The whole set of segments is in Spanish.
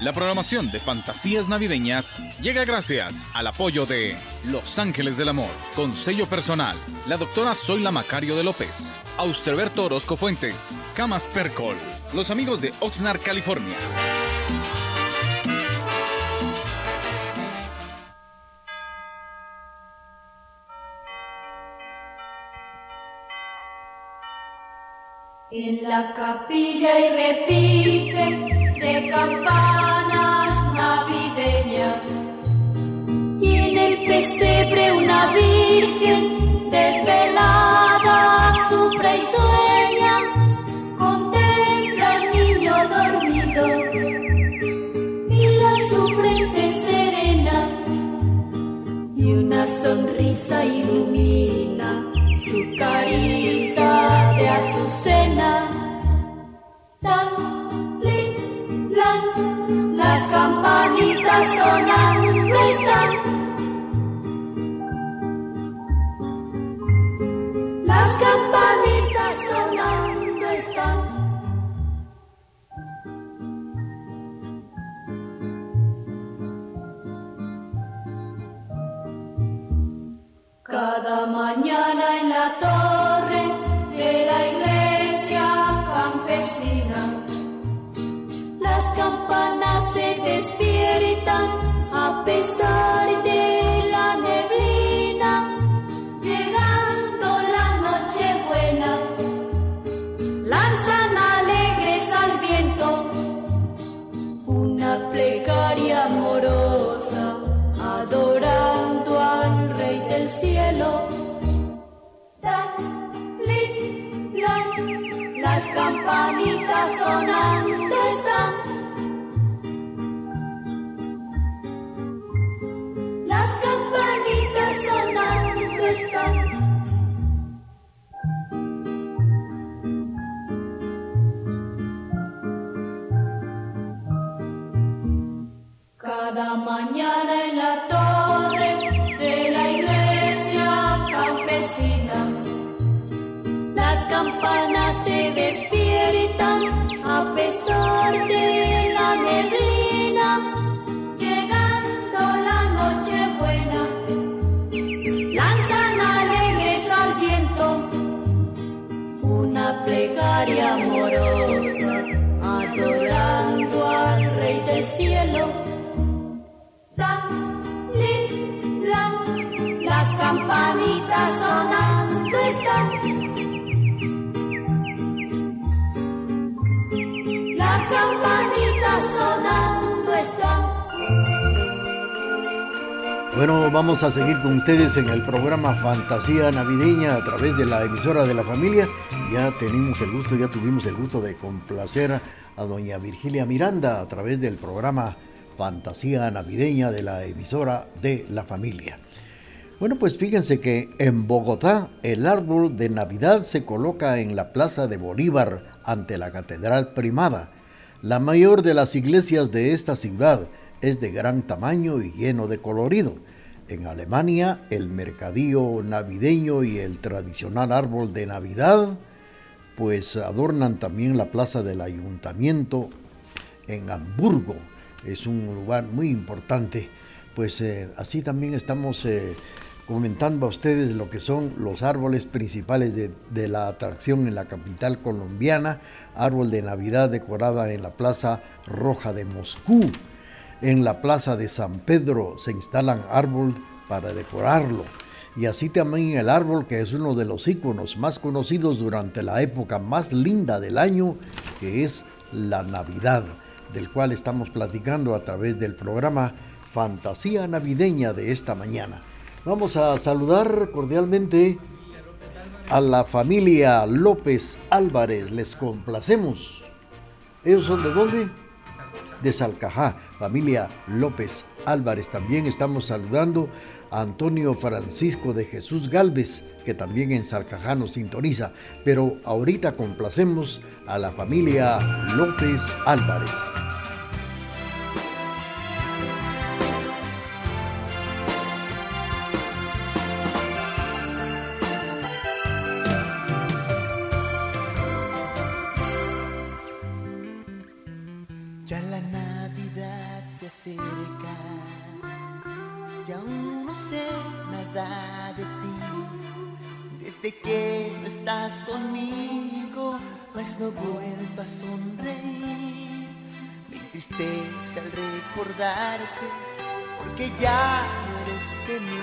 La programación de Fantasías Navideñas llega gracias al apoyo de Los Ángeles del Amor, con personal, la doctora Zoila Macario de López, Austerberto Orozco Fuentes, Camas Percol, los amigos de Oxnard, California. En la capilla y repite de campanas navideñas y en el pesebre una virgen desvelada sufre y sueña, contempla al niño dormido, mira su frente serena y una sonrisa ilumina su carita de azucena. Campanitas sonando están. Las campanitas sonando están. Cada mañana en la torre de la iglesia las campanitas sonando están. Cada mañana en la torre de la iglesia campesina, las campanas se despiertan a pesar campanitas sonando están. Las campanitas sonando están. Bueno, vamos a seguir con ustedes en el programa Fantasía Navideña a través de la emisora de la familia. Ya tenemos el gusto, ya tuvimos el gusto de complacer a doña Virgilia Miranda a través del programa Fantasía Navideña de la emisora de la familia. Bueno, pues fíjense que en Bogotá el árbol de Navidad se coloca en la Plaza de Bolívar ante la Catedral Primada. La mayor de las iglesias de esta ciudad es de gran tamaño y lleno de colorido. En Alemania, el mercadillo navideño y el tradicional árbol de Navidad, pues adornan también la plaza del ayuntamiento en Hamburgo. Es un lugar muy importante. Pues eh, así también estamos eh, comentando a ustedes lo que son los árboles principales de, la atracción en la capital colombiana. Árbol de Navidad decorada en la Plaza Roja de Moscú. En la Plaza de San Pedro se instalan árboles para decorarlo. Y así también el árbol que es uno de los íconos más conocidos durante la época más linda del año, que es la Navidad, del cual estamos platicando a través del programa Fantasía Navideña de esta mañana. Vamos a saludar cordialmente a la familia López Álvarez. Les complacemos. ¿Ellos son de dónde? De Salcajá, familia López Álvarez. También estamos saludando a Antonio Francisco de Jesús Galvez, que también en Salcajá nos sintoniza. Pero ahorita complacemos a la familia López Álvarez. Y aún no sé nada de ti. Desde que no estás conmigo, pues no vuelvo a sonreír. Me entristece al recordarte, porque ya no eres de mí.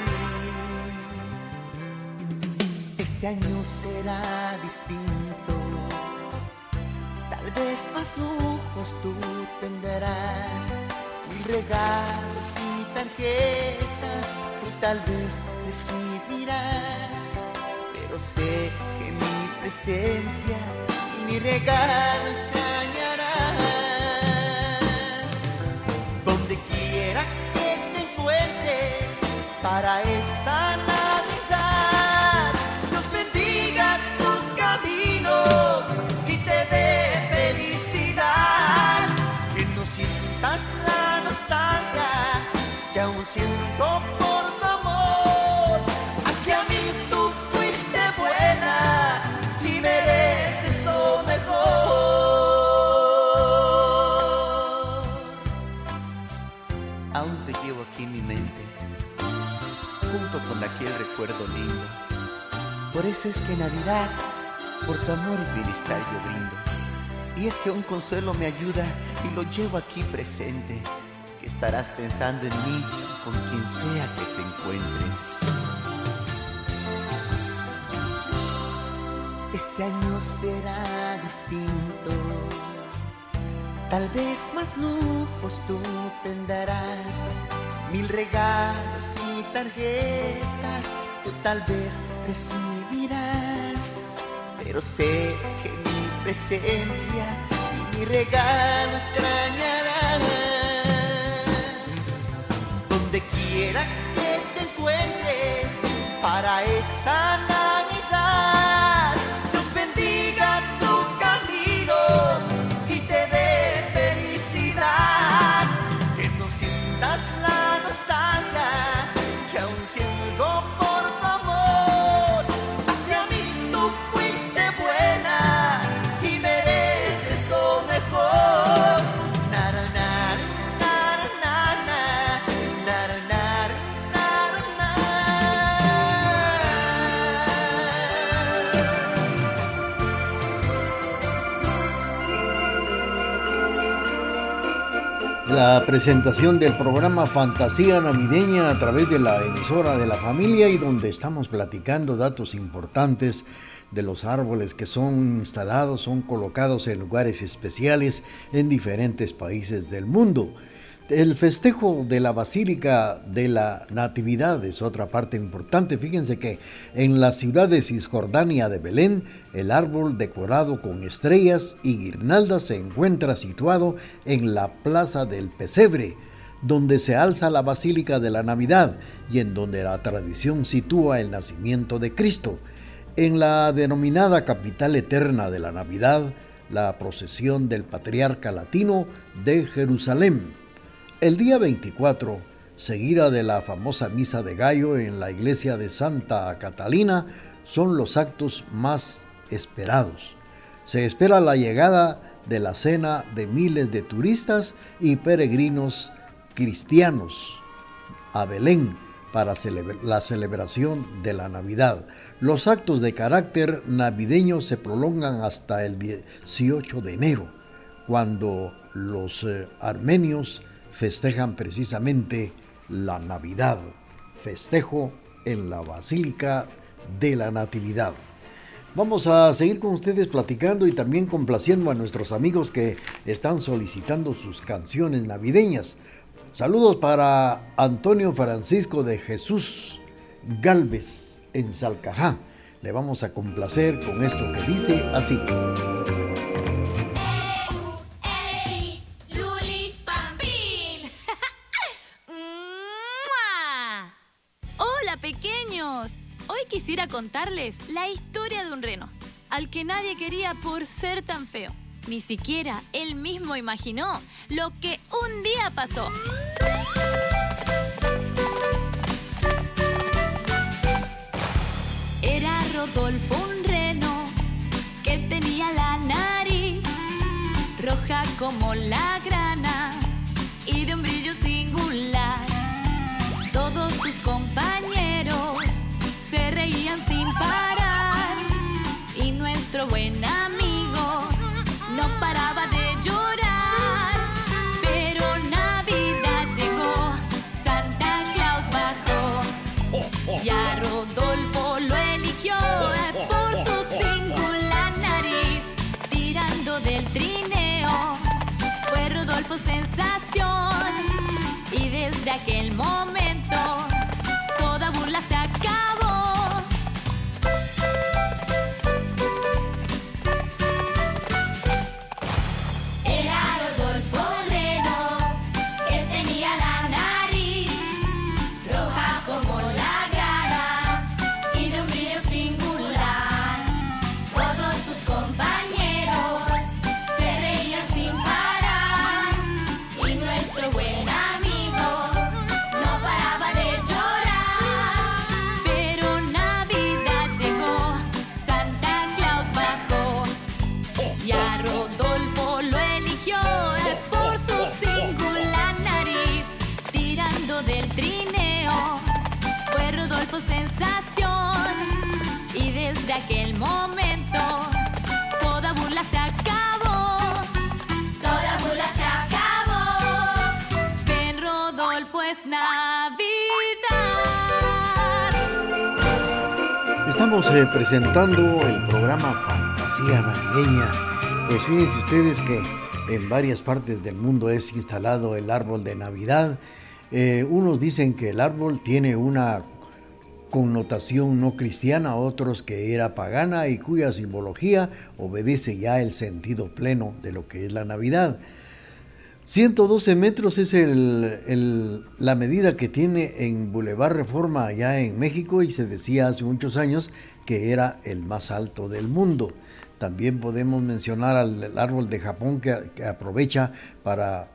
Este año será distinto Tal vez más lujos tú tendrás, regalos y tarjetas que tal vez recibirás. Pero sé que mi presencia y mi regalo extrañarás. Por eso es que Navidad, por tu amor y bienestar yo brindo. Y es que un consuelo me ayuda y lo llevo aquí presente. Que estarás pensando en mí con quien sea que te encuentres. Este año será distinto. Tal vez más lujos tú tendrás, mil regalos y tarjetas tú tal vez recibirás. Pero sé que mi presencia y mi regalo extrañarás. Donde quiera que te encuentres para esta presentación del programa Fantasía Navideña a través de la emisora de la familia y donde estamos platicando datos importantes de los árboles que son instalados, son colocados en lugares especiales en diferentes países del mundo. El festejo de la Basílica de la Natividad es otra parte importante. Fíjense que en la ciudad de Cisjordania de Belén, el árbol decorado con estrellas y guirnaldas se encuentra situado en la Plaza del Pesebre, donde se alza la Basílica de la Navidad y en donde la tradición sitúa el nacimiento de Cristo. En la denominada capital eterna de la Navidad, la procesión del Patriarca Latino de Jerusalén. El día 24, seguida de la famosa misa de gallo en la iglesia de Santa Catalina, son los actos más esperados. Se espera la llegada de la cena de miles de turistas y peregrinos cristianos a Belén para la celebración de la Navidad. Los actos de carácter navideño se prolongan hasta el 18 de enero, cuando los eh, armenios festejan precisamente la Navidad, festejo en la Basílica de la Natividad. Vamos a seguir con ustedes platicando y también complaciendo a nuestros amigos que están solicitando sus canciones navideñas. Saludos para Antonio Francisco de Jesús Galvez en Salcajá. Le vamos a complacer con esto que dice así. quisiera contarles la historia de un reno, al que nadie quería por ser tan feo. Ni siquiera él mismo imaginó lo que un día pasó. Era Rodolfo un reno que tenía la nariz roja como la grana y de un brillo singular. Todos sus compañeros buen amigo no paraba de llorar. Pero Navidad llegó, Santa Claus bajó y a Rodolfo lo eligió por su singular nariz. Tirando del trineo fue Rodolfo sensación y desde aquel momento toda burla se acabó. Estamos eh, presentando el programa Fantasía Navideña. Pues fíjense ustedes que en varias partes del mundo es instalado el árbol de Navidad. Eh, unos dicen que el árbol tiene una connotación no cristiana, otros que era pagana y cuya simbología obedece ya el sentido pleno de lo que es la Navidad. 112 metros es la medida que tiene en Boulevard Reforma allá en México y se decía hace muchos años que era el más alto del mundo. También podemos mencionar al el árbol de Japón que, aprovecha para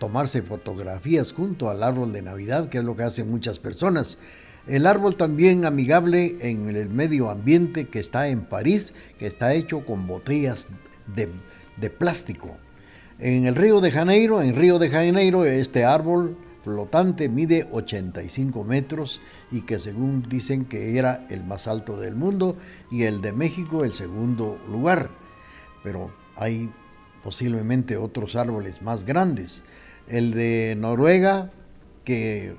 tomarse fotografías junto al árbol de Navidad, que es lo que hacen muchas personas. El árbol también amigable en el medio ambiente que está en París, que está hecho con botellas de plástico. En el Río de Janeiro, en Río de Janeiro, este árbol flotante mide 85 metros y que según dicen que era el más alto del mundo y el de México el segundo lugar. Pero hay posiblemente otros árboles más grandes. El de Noruega, que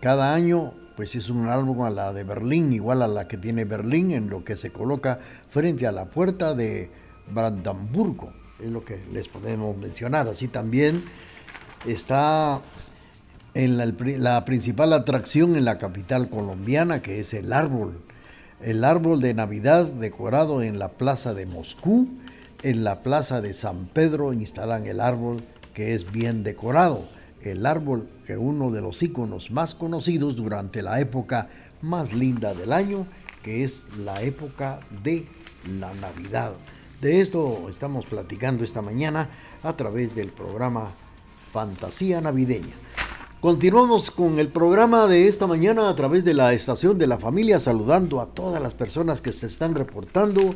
cada año pues es un árbol a la de Berlín, igual a la que tiene Berlín, en lo que se coloca frente a la puerta de Brandenburgo, es lo que les podemos mencionar. Así también está en la, la principal atracción en la capital colombiana, que es el árbol. El árbol de Navidad decorado en la plaza de Moscú, en la plaza de San Pedro instalan el árbol que es bien decorado. El árbol que uno de los íconos más conocidos durante la época más linda del año, que es la época de la Navidad. De esto estamos platicando esta mañana a través del programa Fantasía Navideña. Continuamos con el programa de esta mañana a través de la estación de la familia, saludando a todas las personas que se están reportando.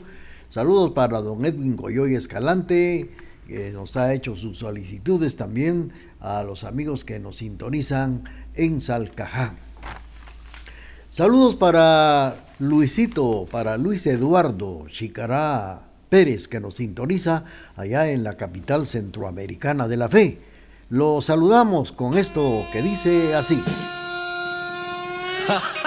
Saludos para don Edwin Goyoy Escalante, que nos ha hecho sus solicitudes también a los amigos que nos sintonizan en Salcajá. Saludos para Luisito, para Luis Eduardo Chicará Pérez, que nos sintoniza allá en la capital centroamericana de la fe. Lo saludamos con esto que dice así.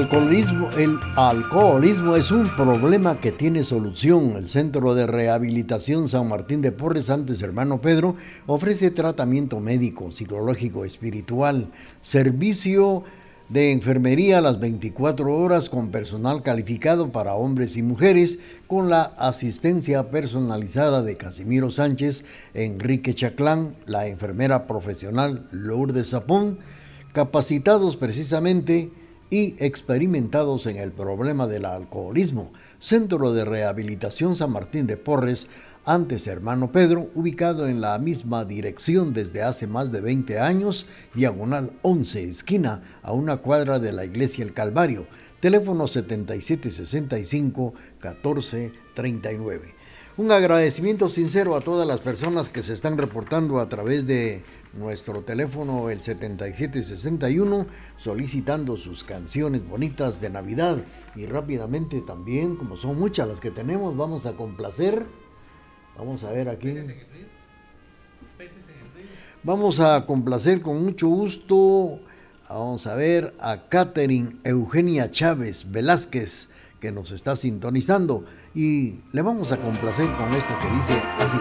el alcoholismo es un problema que tiene solución. El Centro de Rehabilitación San Martín de Porres, antes hermano Pedro, ofrece tratamiento médico, psicológico, espiritual, servicio de enfermería las 24 horas con personal calificado para hombres y mujeres, con la asistencia personalizada de Casimiro Sánchez, Enrique Chaclán, la enfermera profesional Lourdes Zapón, capacitados precisamente y experimentados en el problema del alcoholismo. Centro de Rehabilitación San Martín de Porres, antes hermano Pedro, ubicado en la misma dirección desde hace más de 20 años, diagonal 11, esquina, a una cuadra de la iglesia El Calvario. Teléfono 7765-1439. Un agradecimiento sincero a todas las personas que se están reportando a través de nuestro teléfono el 7761 solicitando sus canciones bonitas de Navidad. Y rápidamente también, como son muchas las que tenemos, vamos a complacer. Vamos a ver aquí. Vamos a complacer con mucho gusto. Vamos a ver a Catherine Eugenia Chávez Velázquez, que nos está sintonizando. Y le vamos a complacer con esto que dice así.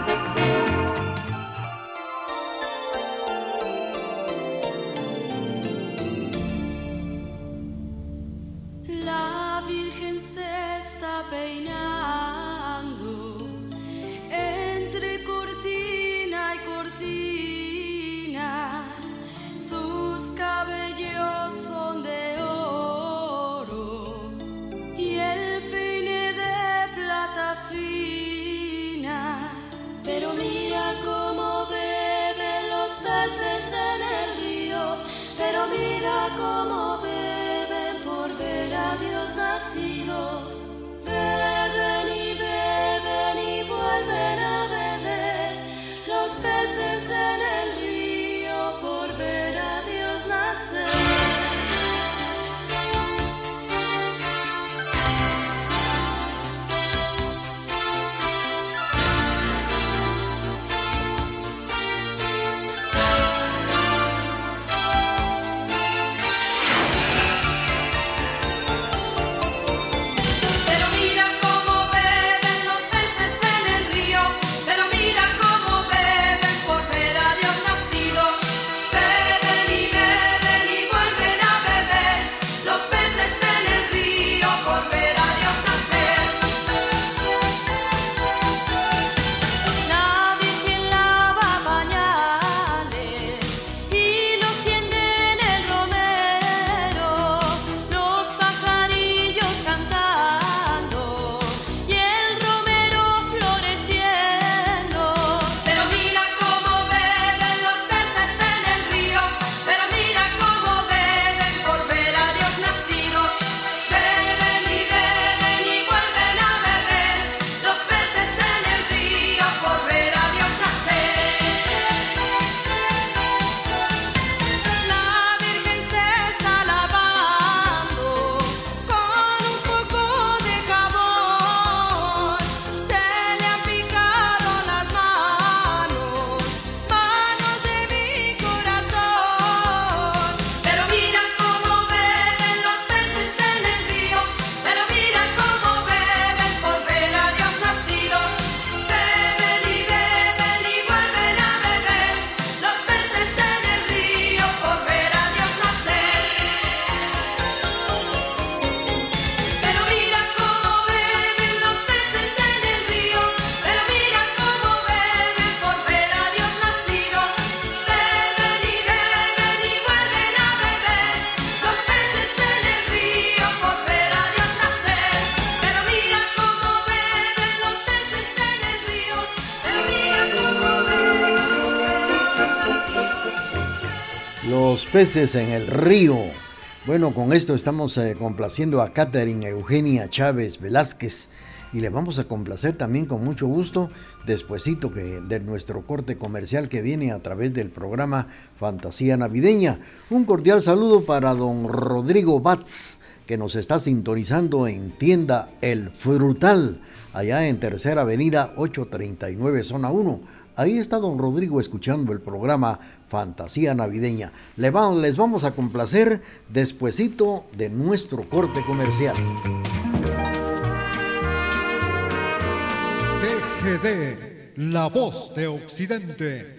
Peces en el río. Bueno, con esto estamos eh, complaciendo a Catherine Eugenia Chávez Velázquez y le vamos a complacer también con mucho gusto despuesito que de nuestro corte comercial que viene a través del programa Fantasía Navideña. Un cordial saludo para don Rodrigo Batz que nos está sintonizando en tienda El Frutal allá en Tercera Avenida 839 Zona 1 Ahí está don Rodrigo escuchando el programa Fantasía Navideña. Le va- les vamos a complacer despuesito de nuestro corte comercial. TGD, la voz de Occidente.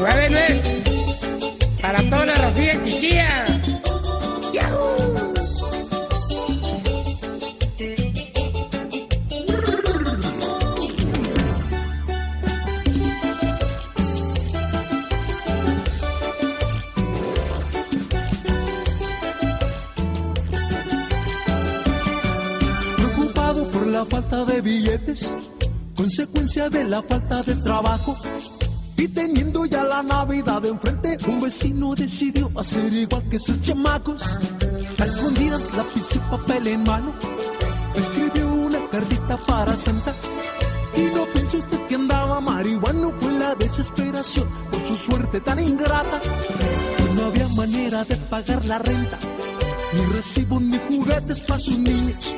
Y va a venir para toda la Rocía Chiquilla. Preocupado por la falta de billetes, consecuencia de la falta de trabajo. Y teniendo ya la Navidad enfrente, un vecino decidió hacer igual que sus chamacos. A escondidas, lápiz y papel en mano, escribió una cartita para Santa. Y no pensó usted que andaba marihuano, fue la desesperación por su suerte tan ingrata. Que no había manera de pagar la renta, ni recibo ni juguetes para sus niños.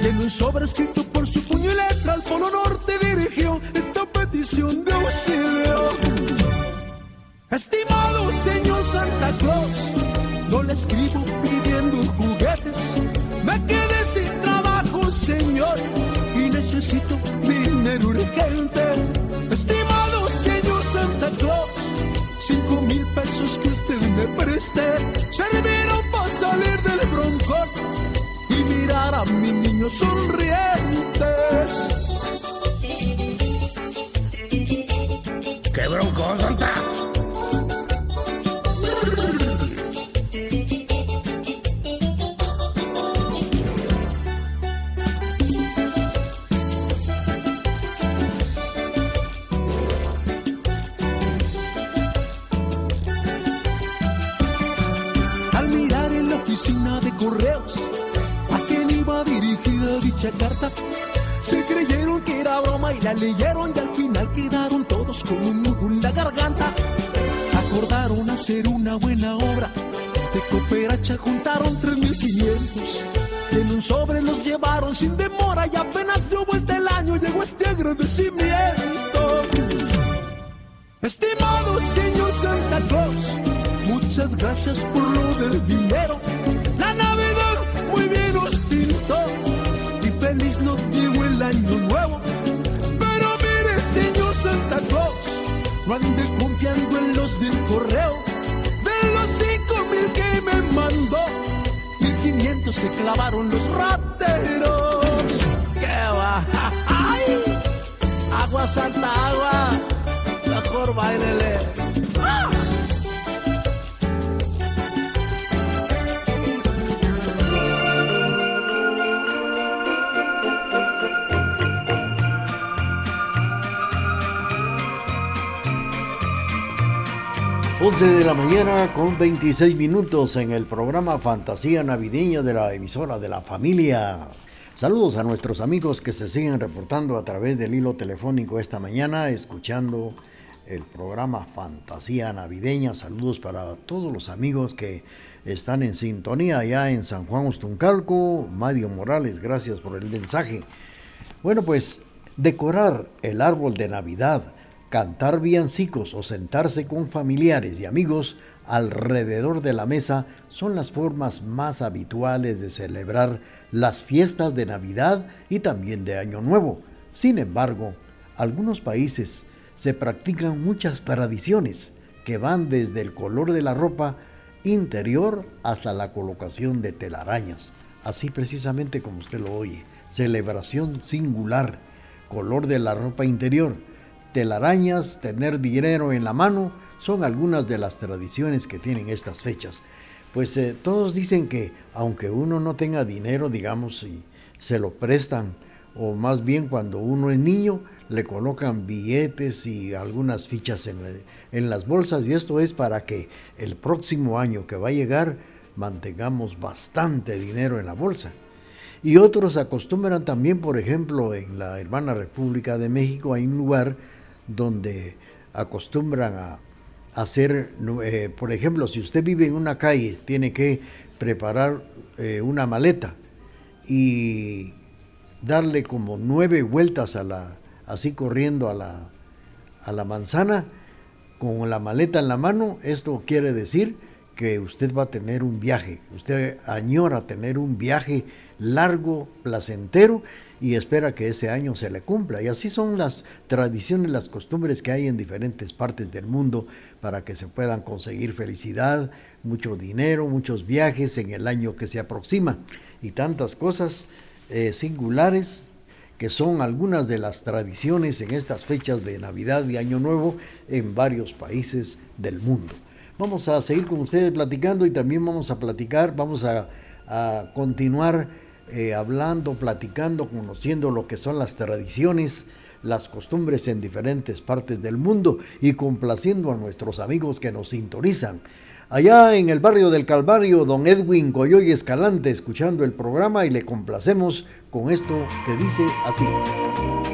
En un sobre escrito por su puño y letra al Polo Norte esta petición de auxilio. Estimado señor Santa Claus, no le escribo pidiendo juguetes. Me quedé sin trabajo, señor, y necesito dinero urgente. Estimado señor Santa Claus, cinco mil pesos que usted me preste serviron para salir del broncón y mirar a mis niños sonrientes. Al mirar en la oficina de correos a quién iba dirigida dicha carta, se creyeron que era broma y la leyeron y al final quedaron todos con un hacer una buena obra, de cooperacha juntaron 3.500. y En un sobre los llevaron sin demora y apenas dio vuelta el año llegó este agradecimiento. Estimado señor Santa Claus, muchas gracias por lo del dinero. La Navidad muy bien os pintó y feliz nos llegó el año nuevo. Pero mire, señor Santa Claus, no ande confiando en los del correo. Que me mandó, mil quinientos se clavaron los rateros. ¡Qué va! ¡Ay! Agua, Santa, agua mejor bailele. 11 de la mañana con 26 minutos en el programa Fantasía Navideña de la emisora de la familia. Saludos a nuestros amigos que se siguen reportando a través del hilo telefónico esta mañana, escuchando el programa Fantasía Navideña. Saludos para todos los amigos que están en sintonía allá en San Juan Ostuncalco. Mario Morales, gracias por el mensaje. Bueno, pues decorar el árbol de Navidad, cantar villancicos o sentarse con familiares y amigos alrededor de la mesa son las formas más habituales de celebrar las fiestas de Navidad y también de Año Nuevo. Sin embargo, algunos países se practican muchas tradiciones que van desde el color de la ropa interior hasta la colocación de telarañas. Así precisamente como usted lo oye. Celebración singular, color de la ropa interior, telarañas, tener dinero en la mano, son algunas de las tradiciones que tienen estas fechas. Pues eh, todos dicen que aunque uno no tenga dinero, digamos, y se lo prestan o más bien cuando uno es niño, le colocan billetes y algunas fichas en, en las bolsas y esto es para que el próximo año que va a llegar mantengamos bastante dinero en la bolsa. Y otros acostumbran también, por ejemplo, en la hermana República de México hay un lugar donde acostumbran a hacer, eh, por ejemplo, si usted vive en una calle, tiene que preparar eh, una maleta y darle como nueve vueltas a la, así corriendo a la, a la manzana con la maleta en la mano, esto quiere decir que usted va a tener un viaje, usted añora tener un viaje largo, placentero y espera que ese año se le cumpla. Y así son las tradiciones, las costumbres que hay en diferentes partes del mundo para que se puedan conseguir felicidad, mucho dinero, muchos viajes en el año que se aproxima y tantas cosas eh, singulares que son algunas de las tradiciones en estas fechas de Navidad y Año Nuevo en varios países del mundo. Vamos a seguir con ustedes platicando y también vamos a platicar, vamos a, a continuar eh, hablando, platicando, conociendo lo que son las tradiciones, las costumbres en diferentes partes del mundo y complaciendo a nuestros amigos que nos sintonizan. Allá en el barrio del Calvario, don Edwin Coyoy Escalante, escuchando el programa y le complacemos con esto que dice así.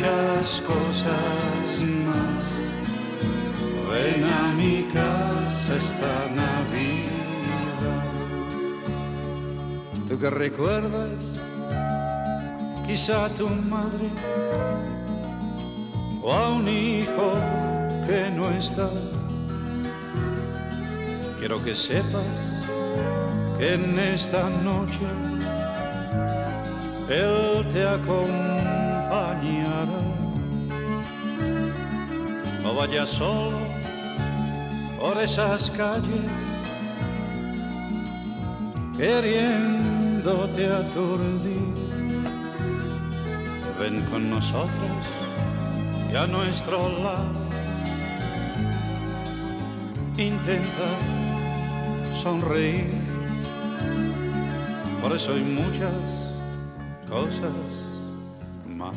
cosas más. Ven a mi casa esta Navidad. Tú que recuerdas, quizá a tu madre o a un hijo que no está. Quiero que sepas que en esta noche él te acompañará. No vayas solo por esas calles, queriéndote aturdir. Ven con nosotros y a nuestro lado. Intenta sonreír, por eso hay muchas cosas más.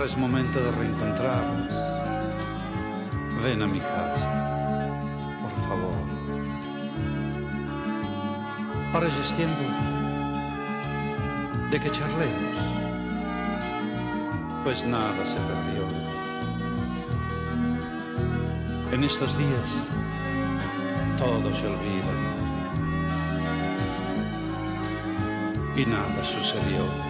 Ahora es momento de reencontrarnos. Ven a mi casa, por favor. Ahora es tiempo de que charlemos, pues nada se perdió. En estos días todo se olvida y nada sucedió.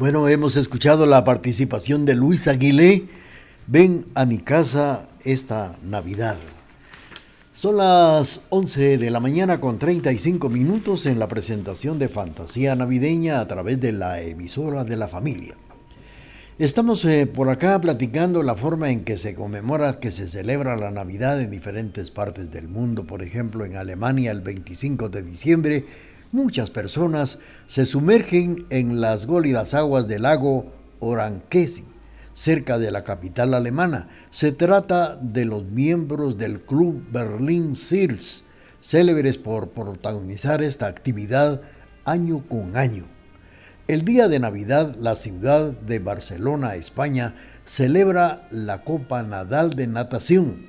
Bueno, hemos escuchado la participación de Luis Aguilé. Ven a mi casa esta Navidad. Son las 11 de la mañana con 35 minutos en la presentación de Fantasía Navideña a través de la emisora de la familia. Estamos eh, por acá platicando la forma en que se conmemora, que se celebra la Navidad en diferentes partes del mundo. Por ejemplo, en Alemania el 25 de diciembre, muchas personas se sumergen en las gólidas aguas del lago Oranquesi, cerca de la capital alemana. Se trata de los miembros del Club Berlin Seals, célebres por protagonizar esta actividad año con año. El día de Navidad, la ciudad de Barcelona, España, celebra la Copa Nadal de Natación.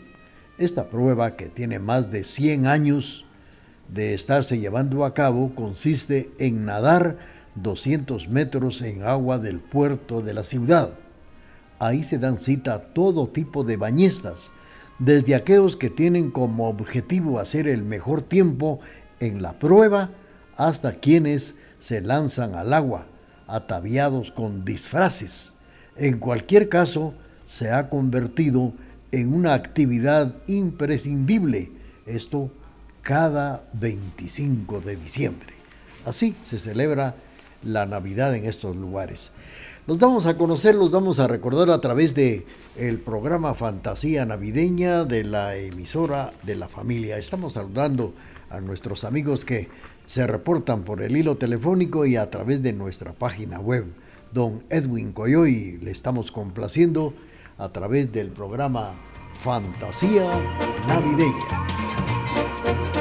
Esta prueba, que tiene más de 100 años de estarse llevando a cabo, consiste en nadar 200 metros en agua del puerto de la ciudad. Ahí se dan cita a todo tipo de bañistas, desde aquellos que tienen como objetivo hacer el mejor tiempo en la prueba hasta quienes se lanzan al agua, ataviados con disfraces. En cualquier caso, se ha convertido en una actividad imprescindible, esto cada 25 de diciembre. Así se celebra la Navidad en estos lugares. Los damos a conocer, los damos a recordar a través de el programa Fantasía Navideña de la emisora de la familia. Estamos saludando a nuestros amigos que se reportan por el hilo telefónico y a través de nuestra página web. Don Edwin Coyoy le estamos complaciendo a través del programa Fantasía Navideña. Thank you.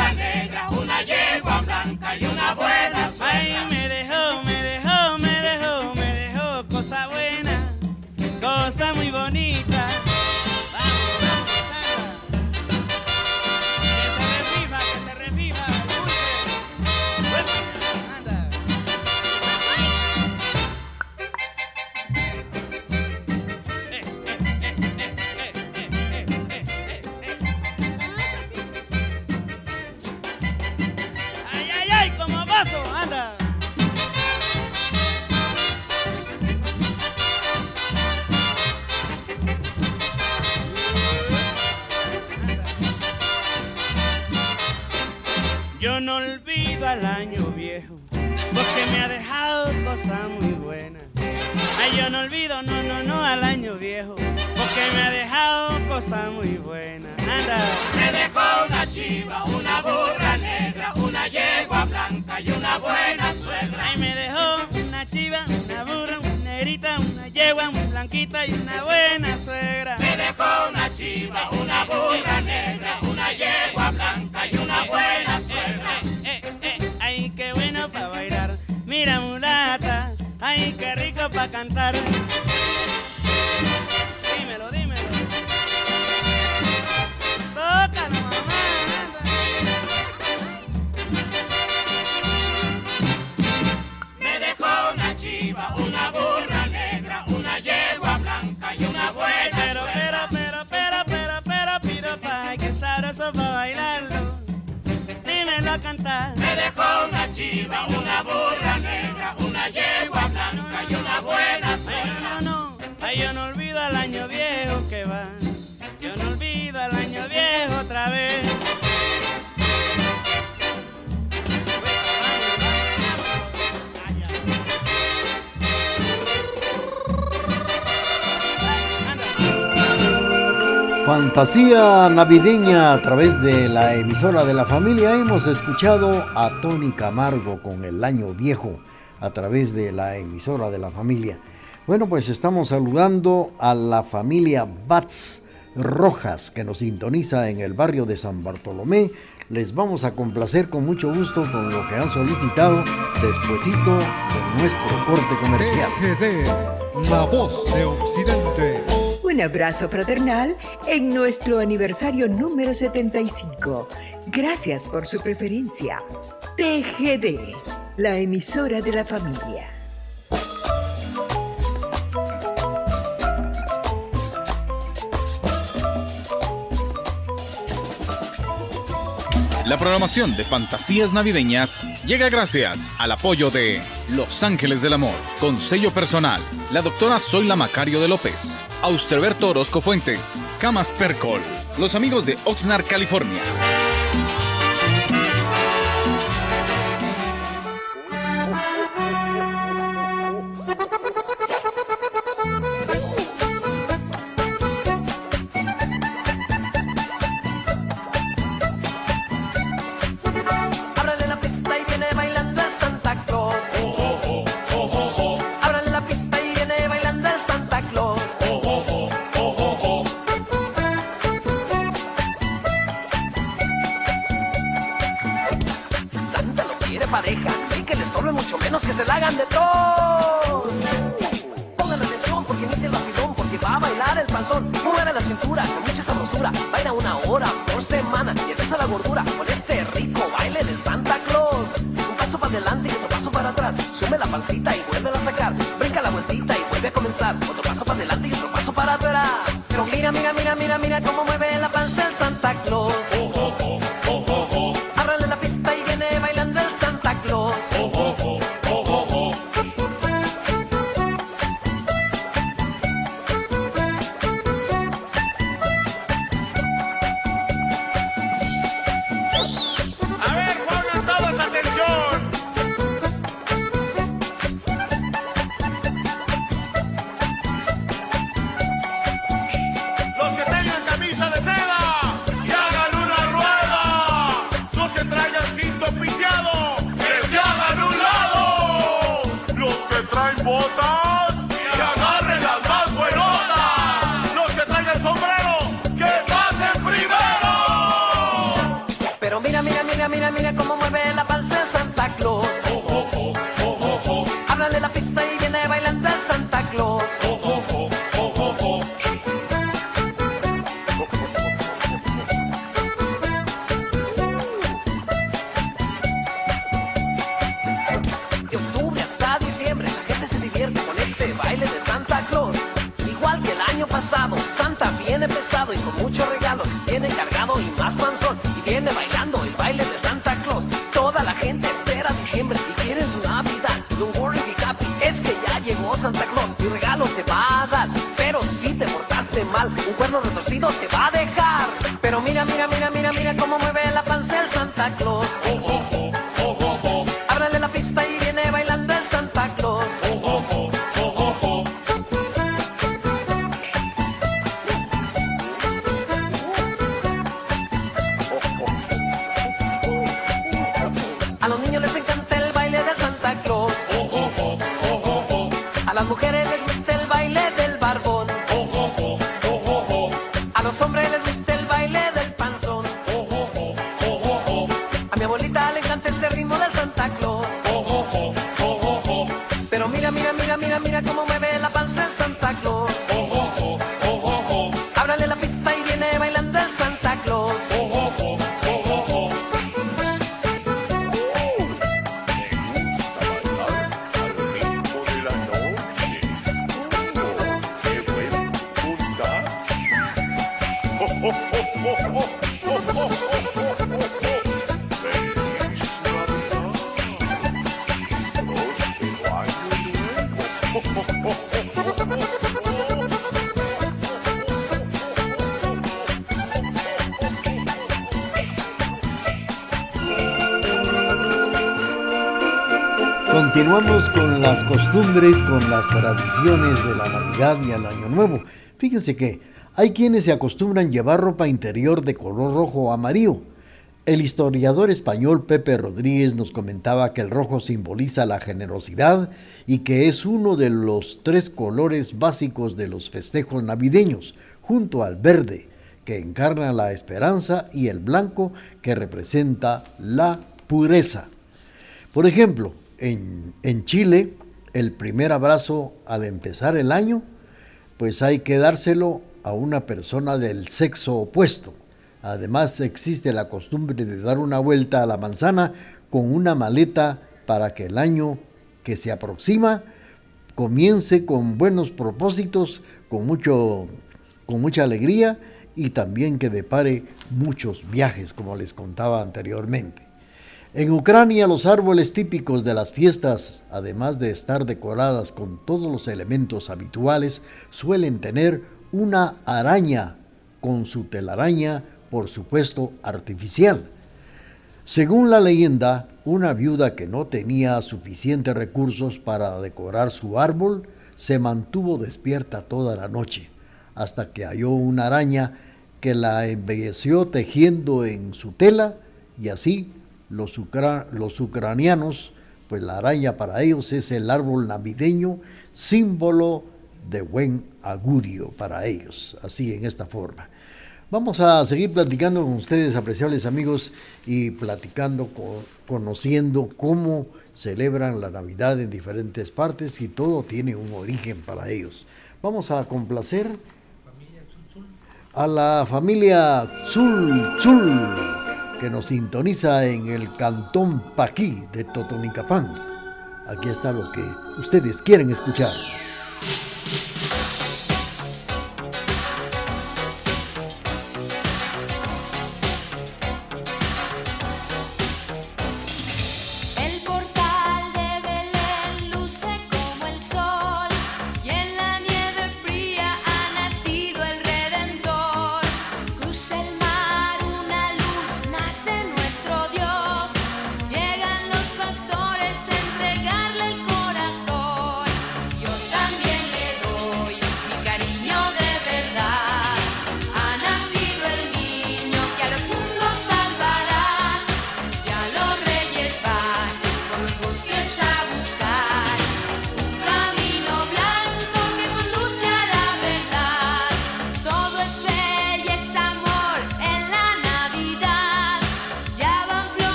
navideña a través de la emisora de la familia hemos escuchado a Tony Camargo con El Año Viejo a través de la emisora de la familia. Bueno, pues estamos saludando a la familia Bats Rojas que nos sintoniza en el barrio de San Bartolomé. Les vamos a complacer con mucho gusto con lo que han solicitado despuesito de nuestro corte comercial. la voz de Occidente un abrazo fraternal en nuestro aniversario número 75. Gracias por su preferencia. TGD, la emisora de la familia. La programación de Fantasías Navideñas llega gracias al apoyo de Los Ángeles del Amor, con sello personal, la doctora Zoila Macario de López, Austerberto Orozco Fuentes, Camas Percol, los amigos de Oxnard, California. mira, mira, mira. Con las tradiciones de la Navidad y el Año Nuevo. Fíjense que hay quienes se acostumbran llevar ropa interior de color rojo o amarillo. El historiador español Pepe Rodríguez nos comentaba que el rojo simboliza la generosidad y que es uno de los tres colores básicos de los festejos navideños, junto al verde, que encarna la esperanza, y el blanco, que representa la pureza. Por ejemplo, en, en Chile, el primer abrazo al empezar el año, pues hay que dárselo a una persona del sexo opuesto. Además existe la costumbre de dar una vuelta a la manzana con una maleta para que el año que se aproxima comience con buenos propósitos, con, mucho, con mucha alegría y también que depare muchos viajes, como les contaba anteriormente. En Ucrania los árboles típicos de las fiestas, además de estar decoradas con todos los elementos habituales, suelen tener una araña con su telaraña, por supuesto, artificial. Según la leyenda, una viuda que no tenía suficientes recursos para decorar su árbol se mantuvo despierta toda la noche, hasta que halló una araña que la embelleció tejiendo en su tela y así los, ucra- los ucranianos, pues la araña para ellos es el árbol navideño, símbolo de buen augurio para ellos, así en esta forma. Vamos a seguir platicando con ustedes, apreciables amigos, y platicando, co- conociendo cómo celebran la Navidad en diferentes partes y todo tiene un origen para ellos. Vamos a complacer a la familia Tzul Tzul, que nos sintoniza en el cantón Paquí de Totonicapán. Aquí está lo que ustedes quieren escuchar.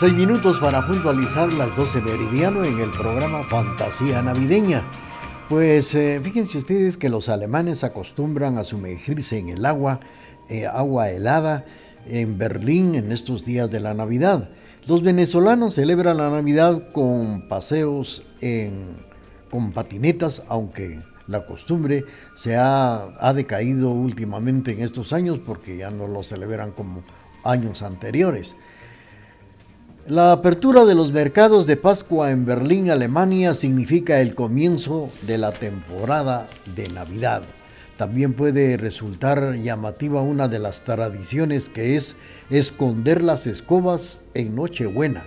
Seis minutos para puntualizar las 12 meridiano en el programa Fantasía Navideña. Pues eh, fíjense ustedes que los alemanes acostumbran a sumergirse en el agua, eh, agua helada, en Berlín en estos días de la Navidad. Los venezolanos celebran la Navidad con paseos en, con patinetas, aunque la costumbre se ha, ha decaído últimamente en estos años porque ya no lo celebran como años anteriores. La apertura de los mercados de Pascua en Berlín, Alemania, significa el comienzo de la temporada de Navidad. También puede resultar llamativa una de las tradiciones que es esconder las escobas en Nochebuena.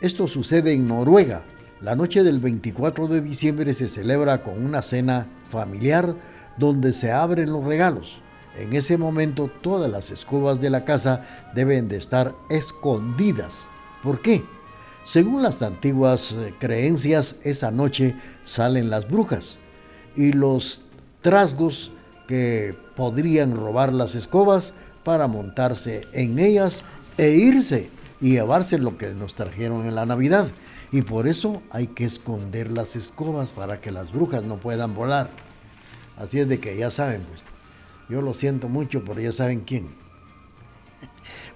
Esto sucede en Noruega. La noche del 24 de diciembre se celebra con una cena familiar donde se abren los regalos. En ese momento todas las escobas de la casa deben de estar escondidas. ¿Por qué? Según las antiguas eh, creencias, esa noche salen las brujas y los trasgos que podrían robar las escobas para montarse en ellas e irse y llevarse lo que nos trajeron en la Navidad. Y por eso hay que esconder las escobas para que las brujas no puedan volar. Así es de que ya saben, pues, yo lo siento mucho, pero ya saben quién.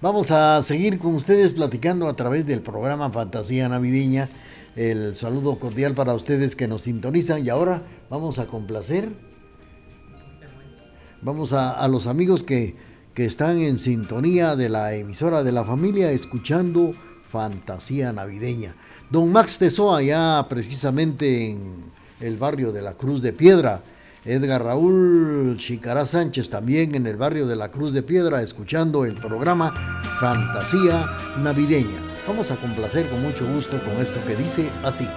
Vamos a seguir con ustedes platicando a través del programa Fantasía Navideña. El saludo cordial para ustedes que nos sintonizan y ahora vamos a complacer. Vamos a, los amigos que, que están en sintonía de la emisora de la familia escuchando Fantasía Navideña. Don Max Tesoa, ya precisamente en el barrio de la Cruz de Piedra. Edgar Raúl Chicará Sánchez también en el barrio de la Cruz de Piedra escuchando el programa Fantasía Navideña. Vamos a complacer con mucho gusto con esto que dice así.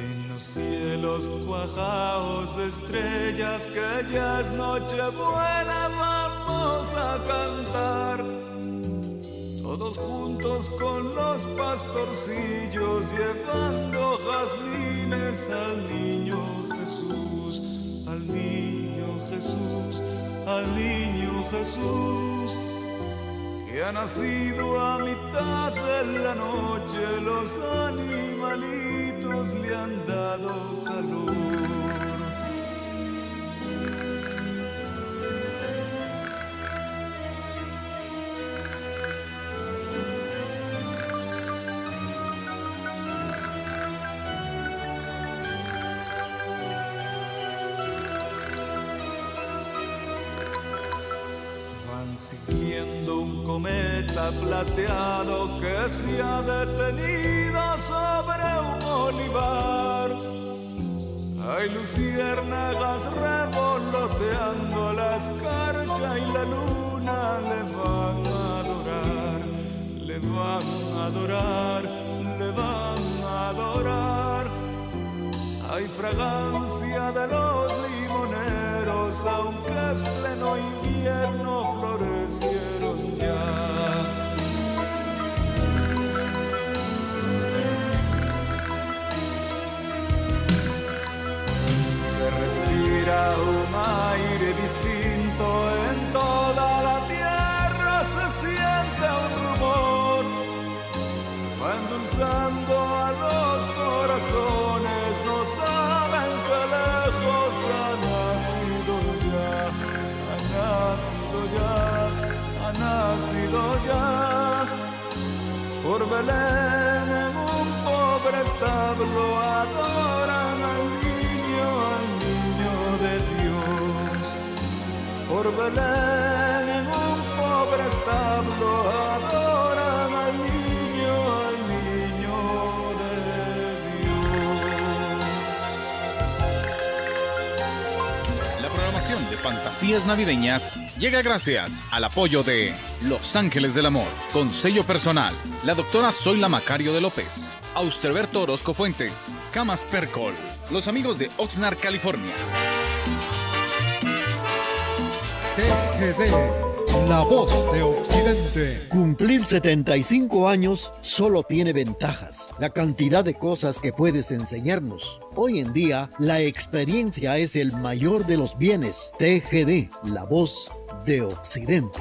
En estrellas que ya vamos a cantar todos juntos con los pastorcillos llevando jazmines al niño Jesús al niño Jesús al niño Jesús que ha nacido a mitad de la noche, los animalitos le han dado calor. Ha detenido sobre un olivar. Hay luciérnagas revoloteando la escarcha y la luna le van a adorar, le van a adorar, le van a adorar. Hay fragancia de los limoneros, aunque es Belén en un pobre establo adoran al niño, al niño de Dios. Por Belén en un pobre establo adoran al niño, al niño de La programación de Fantasías Navideñas llega gracias al apoyo de Los Ángeles del Amor, con sello personal, la doctora Zoila Macario de López, Austerberto Orozco Fuentes, Camas Percol, los amigos de Oxnard, California. TGD La voz de Occidente. Cumplir 75 años solo tiene ventajas. La cantidad de cosas que puedes enseñarnos. Hoy en día, la experiencia es el mayor de los bienes. TGD, la voz de Occidente.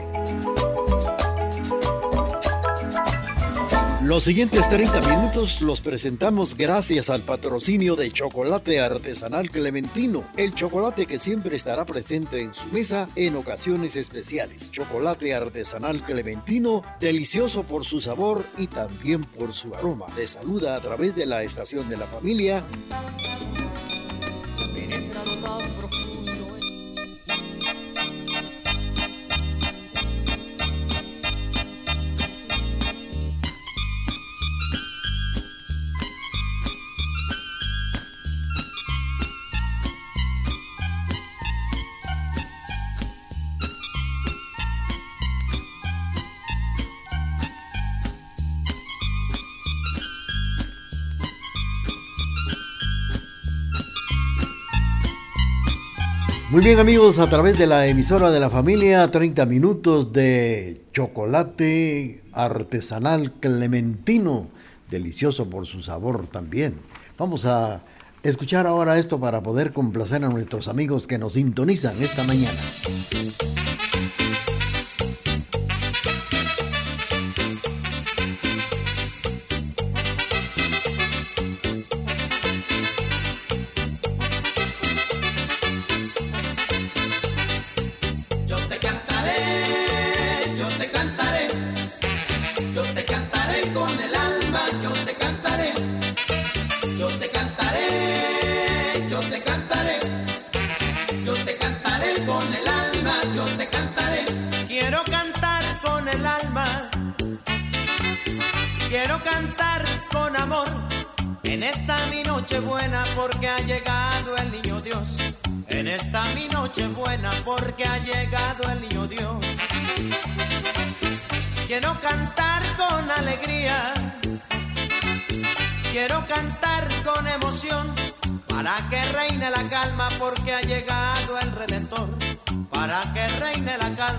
Los siguientes 30 minutos los presentamos gracias al patrocinio de Chocolate Artesanal Clementino, el chocolate que siempre estará presente en su mesa en ocasiones especiales. Chocolate Artesanal Clementino, delicioso por su sabor y también por su aroma. Le saluda a través de la estación de la familia. Muy bien amigos, a través de la emisora de la familia, 30 minutos de chocolate artesanal clementino, delicioso por su sabor también. Vamos a escuchar ahora esto para poder complacer a nuestros amigos que nos sintonizan esta mañana.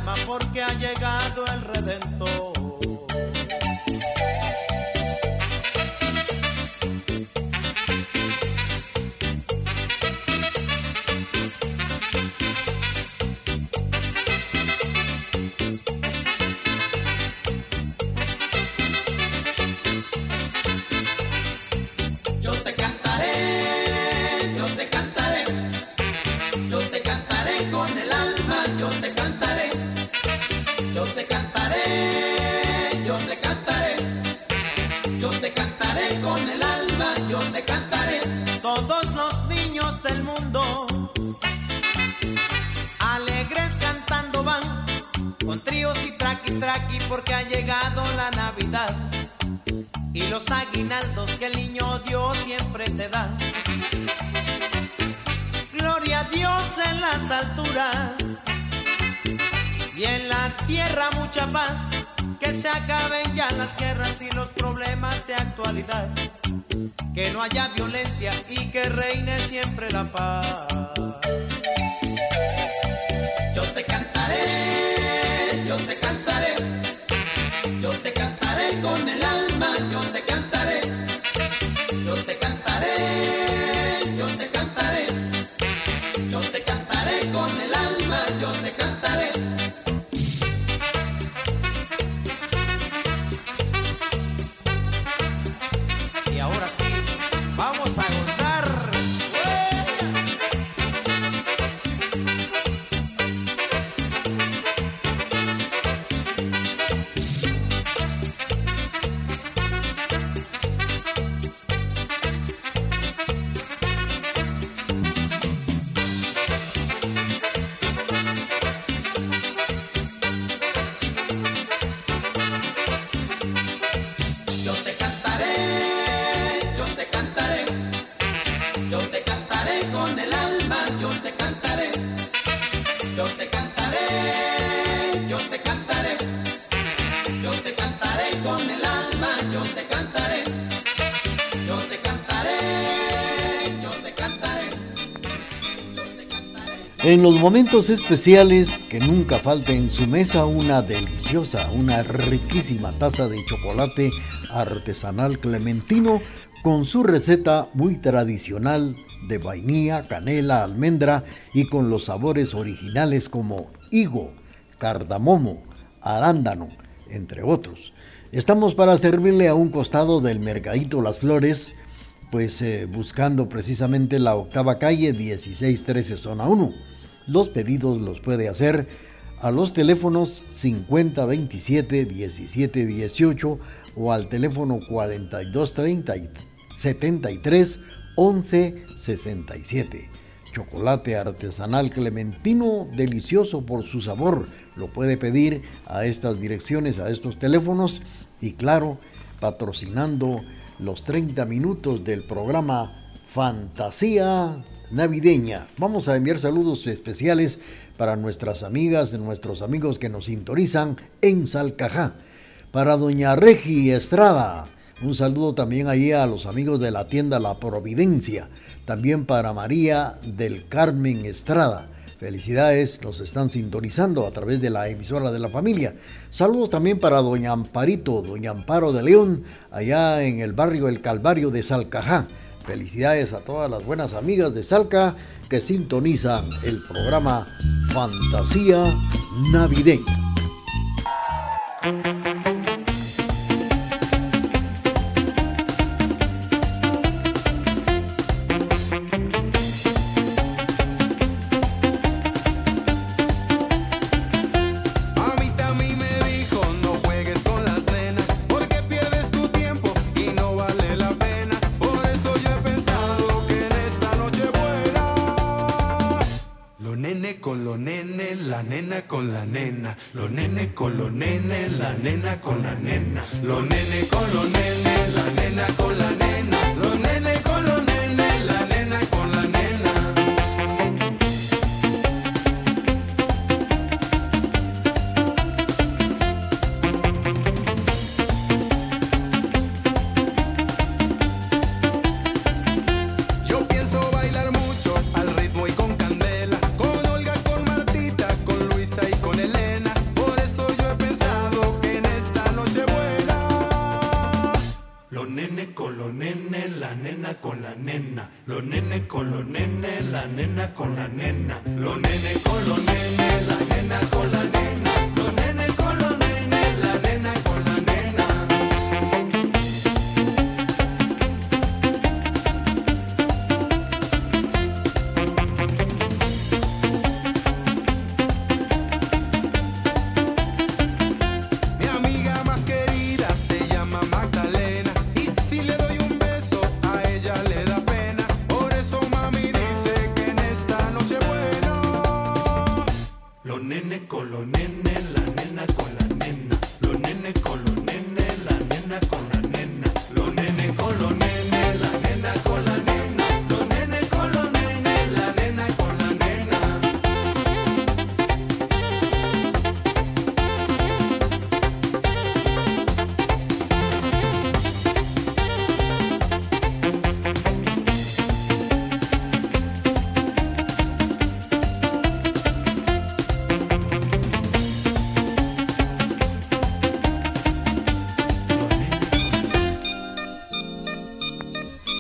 Calma porque ha llegado el Redentor. Tierra mucha paz. Que se acaben ya las guerras y los problemas de actualidad. Que no haya violencia y que reine siempre la paz. En los momentos especiales, que nunca falte en su mesa una deliciosa, una riquísima taza de chocolate artesanal clementino con su receta muy tradicional de vainilla, canela, almendra y con los sabores originales como higo, cardamomo, arándano, entre otros. Estamos para servirle a un costado del Mercadito Las Flores, pues eh, buscando precisamente la octava calle 1613 zona 1. Los pedidos los puede hacer a los teléfonos 5027 1718 o al teléfono 4230 73 11 67. Chocolate artesanal clementino, delicioso por su sabor. Lo puede pedir a estas direcciones, a estos teléfonos y claro, patrocinando los 30 minutos del programa Fantasía Navideña. Vamos a enviar saludos especiales para nuestras amigas, nuestros amigos que nos sintonizan en Salcajá. Para doña Regi Estrada, un saludo también ahí a los amigos de la tienda La Providencia. También para María del Carmen Estrada. Felicidades, nos están sintonizando a través de la emisora de la familia. Saludos también para doña Amparito, doña Amparo de León, allá en el barrio El Calvario de Salcajá. Felicidades a todas las buenas amigas de Salca que sintonizan el programa Fantasía Navideña. Nena con la nena. Los nene con los nene, con los nene, la nena con la nena. Los nene con los nene,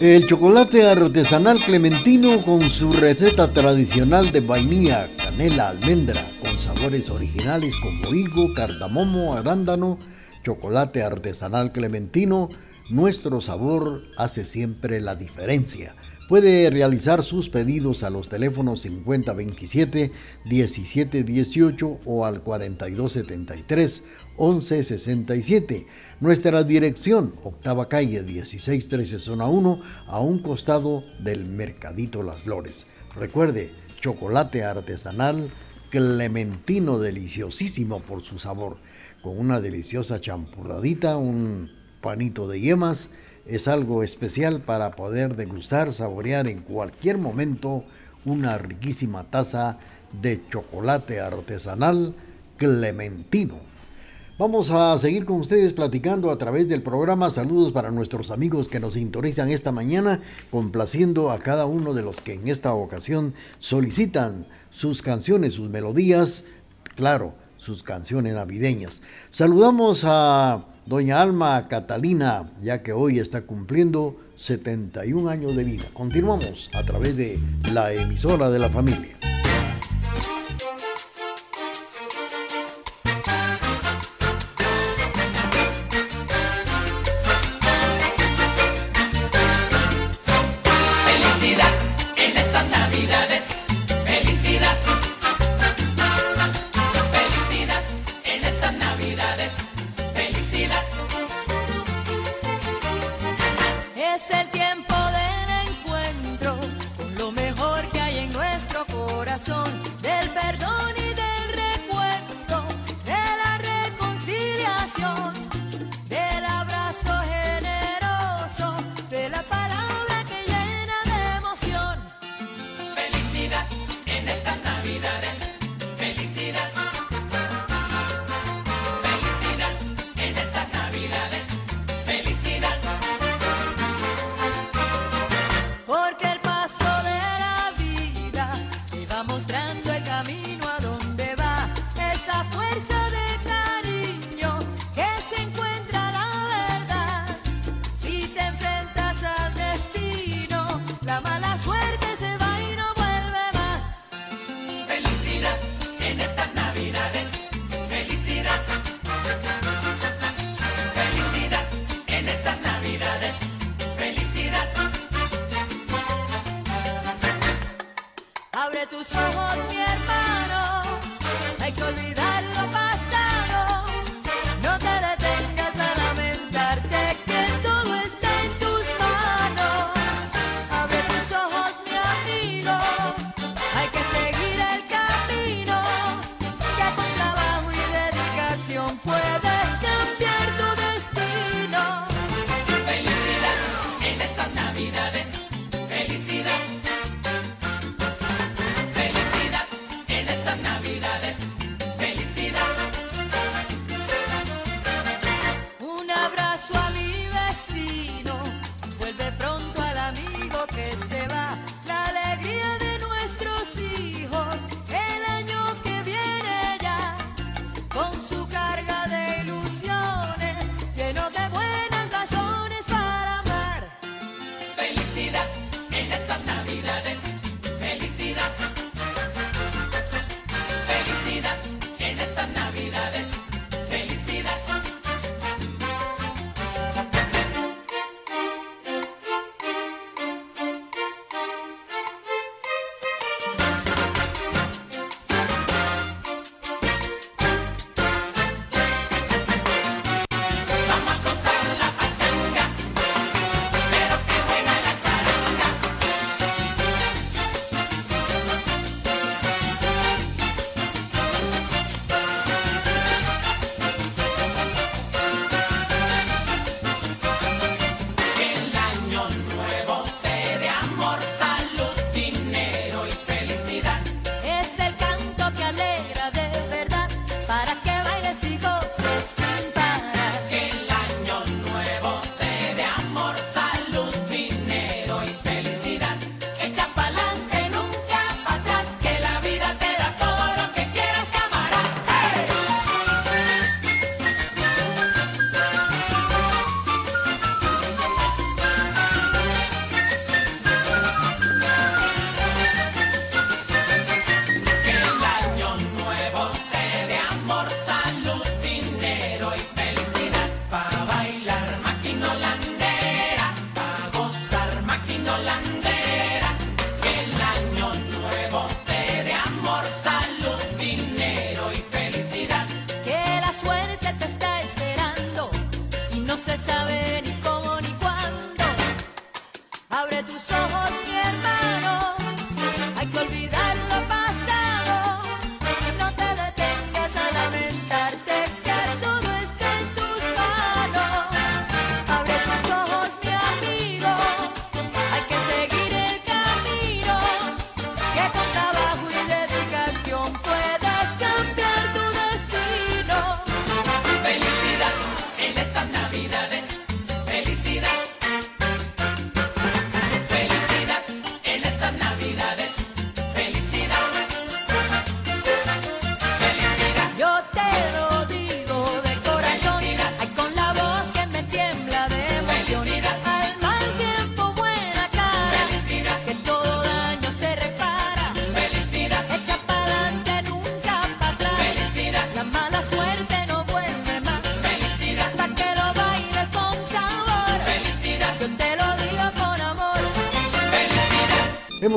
El chocolate artesanal clementino con su receta tradicional de vainilla, canela, almendra, con sabores originales como higo, cardamomo, arándano, chocolate artesanal clementino, nuestro sabor hace siempre la diferencia. Puede realizar sus pedidos a los teléfonos 5027-1718 o al 4273-1167. Nuestra dirección, octava calle 1613 zona 1, a un costado del Mercadito Las Flores. Recuerde, chocolate artesanal clementino deliciosísimo por su sabor, con una deliciosa champurradita, un panito de yemas, es algo especial para poder degustar, saborear en cualquier momento una riquísima taza de chocolate artesanal clementino. Vamos a seguir con ustedes platicando a través del programa. Saludos para nuestros amigos que nos sintonizan esta mañana, complaciendo a cada uno de los que en esta ocasión solicitan sus canciones, sus melodías, claro, sus canciones navideñas. Saludamos a doña Alma Catalina, ya que hoy está cumpliendo 71 años de vida. Continuamos a través de la emisora de la familia.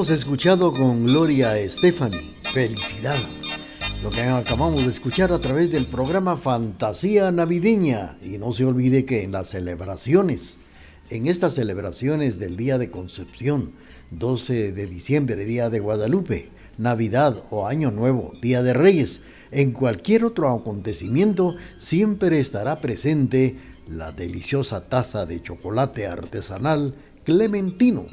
Escuchado con Gloria Stephanie. Felicidad. Lo que acabamos de escuchar a través del programa Fantasía Navideña. Y no se olvide que en las celebraciones, en estas celebraciones del Día de Concepción, 12 de diciembre, Día de Guadalupe, Navidad o Año Nuevo, Día de Reyes, en cualquier otro acontecimiento siempre estará presente la deliciosa taza de chocolate artesanal clementino.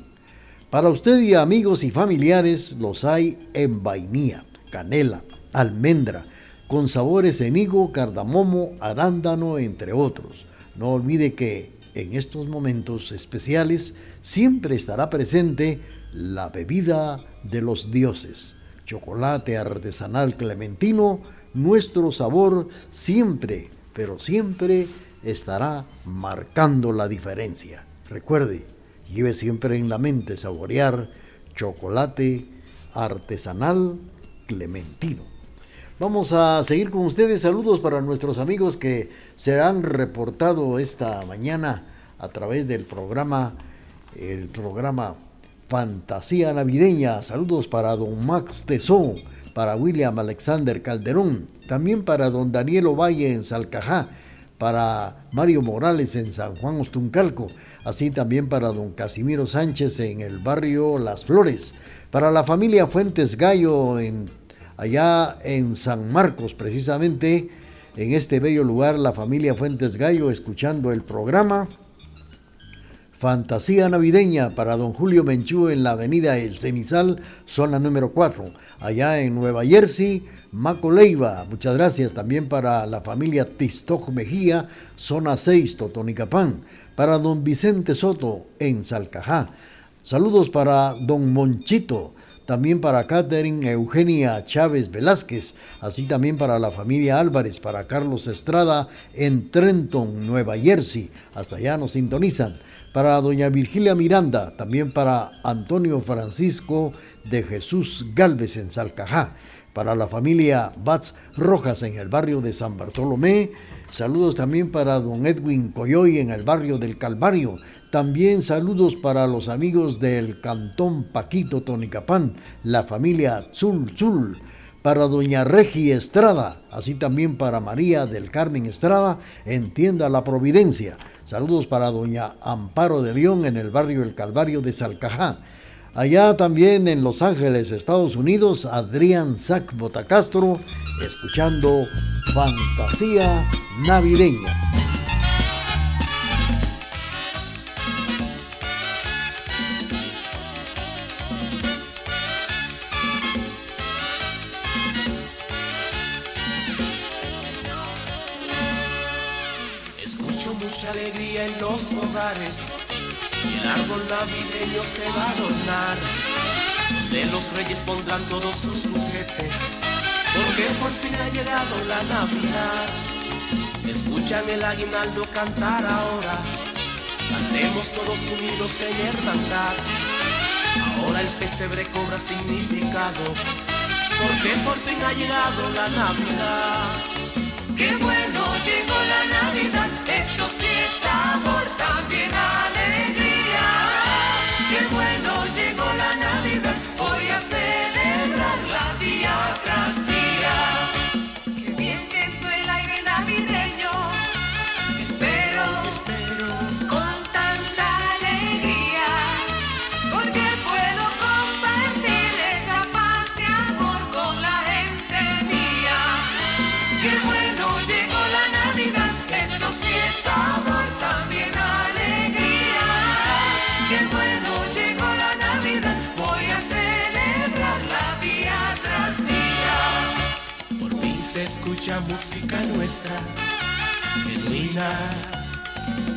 Para usted y amigos y familiares los hay en vainilla, canela, almendra, con sabores en higo, cardamomo, arándano, entre otros. No olvide que en estos momentos especiales siempre estará presente la bebida de los dioses. Chocolate artesanal clementino, nuestro sabor siempre, pero siempre estará marcando la diferencia. Recuerde, lleve siempre en la mente saborear chocolate artesanal clementino. Vamos a seguir con ustedes. Saludos para nuestros amigos que se han reportado esta mañana a través del programa, el programa Fantasía Navideña. Saludos para don Max Tesó, para William Alexander Calderón, también para don Daniel Ovalle en Salcajá, para Mario Morales en San Juan Ostuncalco, así también para don Casimiro Sánchez en el barrio Las Flores, para la familia Fuentes Gallo en, allá en San Marcos, precisamente en este bello lugar, la familia Fuentes Gallo, escuchando el programa Fantasía Navideña para don Julio Menchú en la avenida El Cenizal, zona número 4, allá en Nueva Jersey, Maco Leiva. Muchas gracias también para la familia Tistoj Mejía, zona 6, Totonicapán, para don Vicente Soto en Salcajá. Saludos para don Monchito, también para Catherine Eugenia Chávez Velázquez, así también para la familia Álvarez, para Carlos Estrada en Trenton, Nueva Jersey. Hasta allá nos sintonizan para doña Virgilia Miranda, también para Antonio Francisco de Jesús Galvez en Salcajá, para la familia Bats Rojas en el barrio de San Bartolomé, saludos también para don Edwin Coyoy en el barrio del Calvario, también saludos para los amigos del Cantón Paquito Tonicapán, la familia Zul Zul, para doña Regi Estrada, así también para María del Carmen Estrada en Tienda La Providencia. Saludos para doña Amparo de León en el barrio El Calvario de Salcajá. Allá también en Los Ángeles, Estados Unidos, Adrián Sac Botacastro, escuchando Fantasía Navideña. Navideño se va a adornar. De los reyes pondrán todos sus juguetes, porque por fin ha llegado la Navidad. Escuchan el aguinaldo cantar ahora, cantemos todos unidos en hermandad. Ahora el pesebre cobra significado, porque por fin ha llegado la Navidad. Qué bueno llegó la Navidad, esto sí es amor, también. Escucha música nuestra, genuina,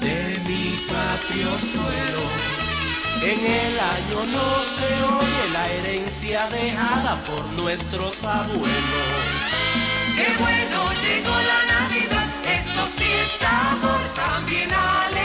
de mi patrio suelo. En el año no se oye la herencia dejada por nuestros abuelos. Qué bueno llegó la Navidad, esto sí es amor, también alegría.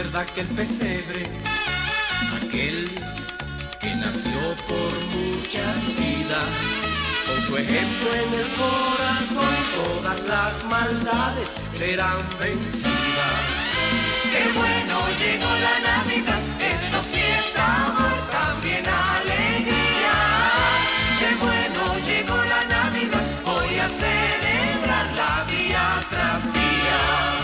Recuerda aquel pesebre, aquel que nació por muchas vidas. Con su ejemplo en el corazón, todas las maldades serán vencidas. Qué bueno llegó la Navidad, esto sí es amor, también alegría. Qué bueno llegó la Navidad, voy a celebrarla día tras día.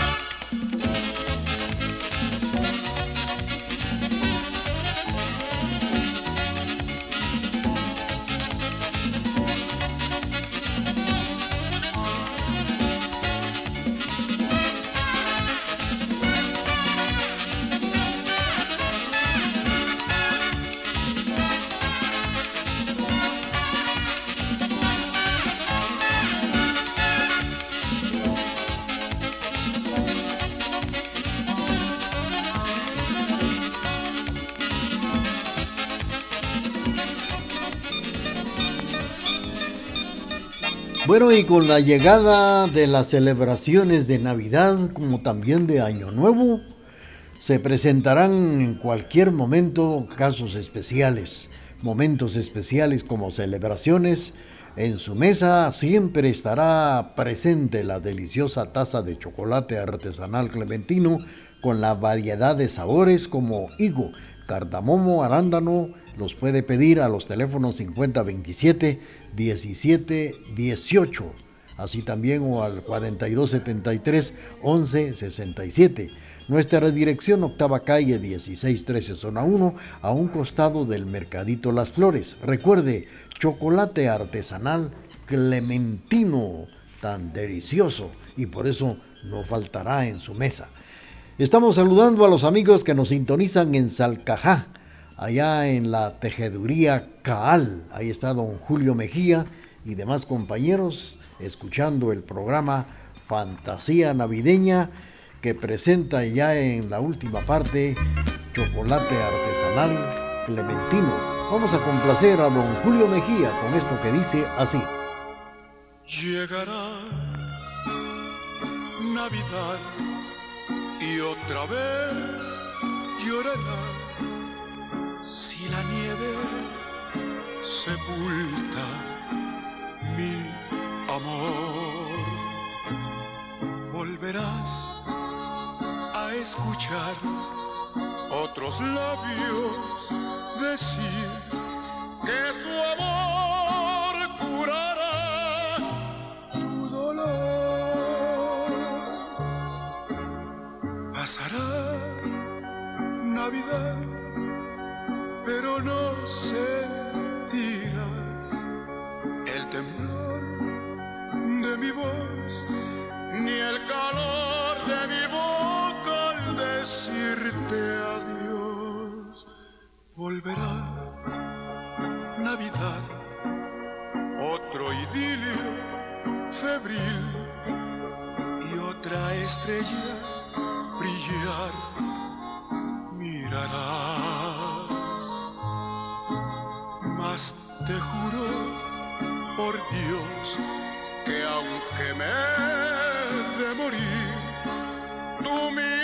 Y con la llegada de las celebraciones de Navidad, como también de Año Nuevo, se presentarán en cualquier momento casos especiales, momentos especiales como celebraciones. En su mesa siempre estará presente la deliciosa taza de chocolate artesanal clementino con la variedad de sabores como higo, cardamomo, arándano. Los puede pedir a los teléfonos 5027 1718, así también o al 4273 1167. Nuestra dirección, octava calle 1613, zona 1, a un costado del Mercadito Las Flores. Recuerde, chocolate artesanal clementino, tan delicioso, y por eso no faltará en su mesa. Estamos saludando a los amigos que nos sintonizan en Salcajá, allá en la tejeduría Caal. Ahí está don Julio Mejía y demás compañeros escuchando el programa Fantasía Navideña que presenta ya en la última parte chocolate artesanal clementino. Vamos a complacer a don Julio Mejía con esto que dice así. Llegará Navidad y otra vez llorará la nieve sepulta mi amor. Volverás a escuchar otros labios decir que su amor curará tu dolor. Pasará Navidad pero no sentirás el temblor de mi voz, ni el calor de mi boca al decirte adiós. Volverá Navidad, otro idilio febril y otra estrella brillar mirarás te juro por Dios que aunque me de morir, tú mi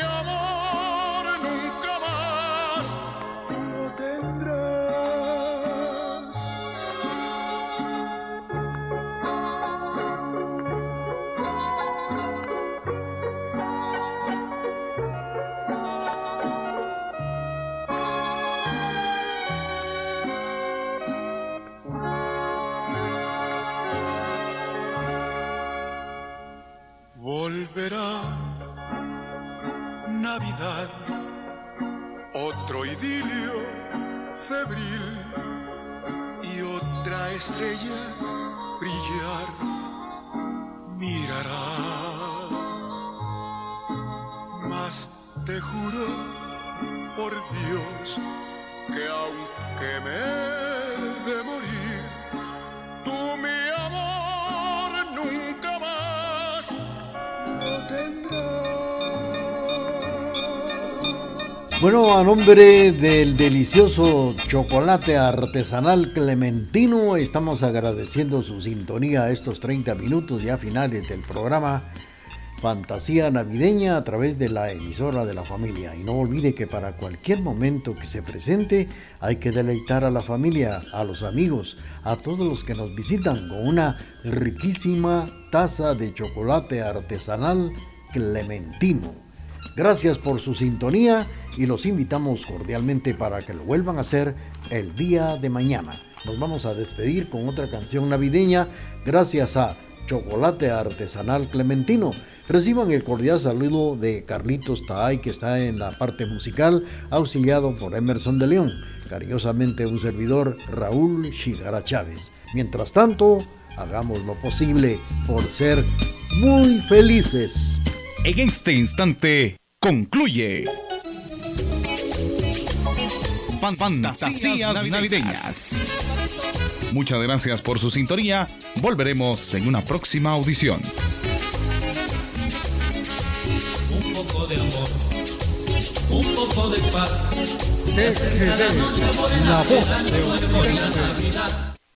Bueno, a nombre del delicioso chocolate artesanal clementino, estamos agradeciendo su sintonía a estos 30 minutos ya finales del programa fantasía navideña a través de la emisora de la familia. Y no olvide que para cualquier momento que se presente hay que deleitar a la familia, a los amigos, a todos los que nos visitan con una riquísima taza de chocolate artesanal clementino. Gracias por su sintonía y los invitamos cordialmente para que lo vuelvan a hacer el día de mañana. Nos vamos a despedir con otra canción navideña gracias a Chocolate Artesanal Clementino. Reciban el cordial saludo de Carlitos Taay, que está en la parte musical, auxiliado por Emerson de León. Cariñosamente un servidor, Raúl Chigara Chávez. Mientras tanto, hagamos lo posible por ser muy felices. En este instante concluye. Fan- Fantasías navideñas. Muchas gracias por su sintonía. Volveremos en una próxima audición. Un poco de amor, un poco de paz. Se la noche La voz de la. Navidad.